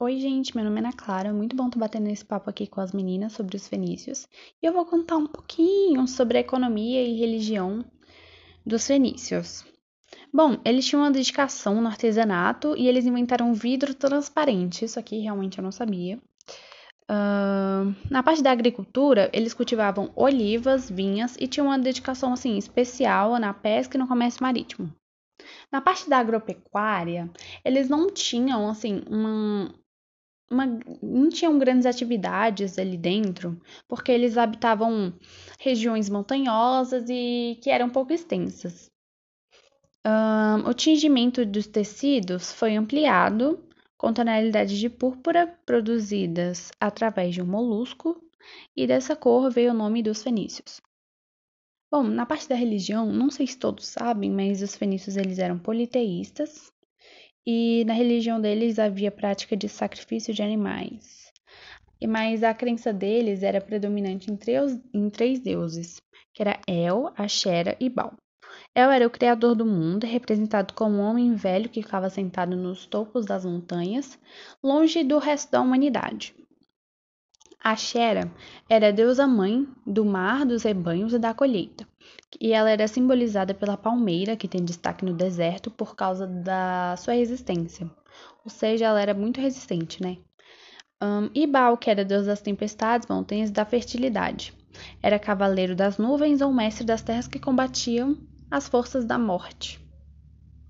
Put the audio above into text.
Oi, gente, meu nome é Ana Clara. Muito bom estar batendo esse papo aqui com as meninas sobre os fenícios. E eu vou contar um pouquinho sobre a economia e religião dos fenícios. Bom, eles tinham uma dedicação no artesanato e eles inventaram vidro transparente. Isso aqui realmente eu não sabia. Uh, na parte da agricultura, eles cultivavam olivas, vinhas e tinham uma dedicação assim especial na pesca e no comércio marítimo. Na parte da agropecuária, eles não tinham assim uma, uma, não tinham grandes atividades ali dentro, porque eles habitavam regiões montanhosas e que eram pouco extensas. Um, o tingimento dos tecidos foi ampliado com tonalidades de púrpura produzidas através de um molusco, e dessa cor veio o nome dos fenícios. Bom, na parte da religião, não sei se todos sabem, mas os fenícios eles eram politeístas e na religião deles havia prática de sacrifício de animais. Mas a crença deles era predominante em três, em três deuses, que era El, Axera e Baal. El era o criador do mundo, representado como um homem velho que ficava sentado nos topos das montanhas, longe do resto da humanidade. Axera era a deusa mãe do mar, dos rebanhos e da colheita, e ela era simbolizada pela palmeira, que tem destaque no deserto por causa da sua resistência. Ou seja, ela era muito resistente, né? Um, e Baal, que era deus das tempestades, montanhas e da fertilidade. Era cavaleiro das nuvens ou mestre das terras que combatiam as forças da morte.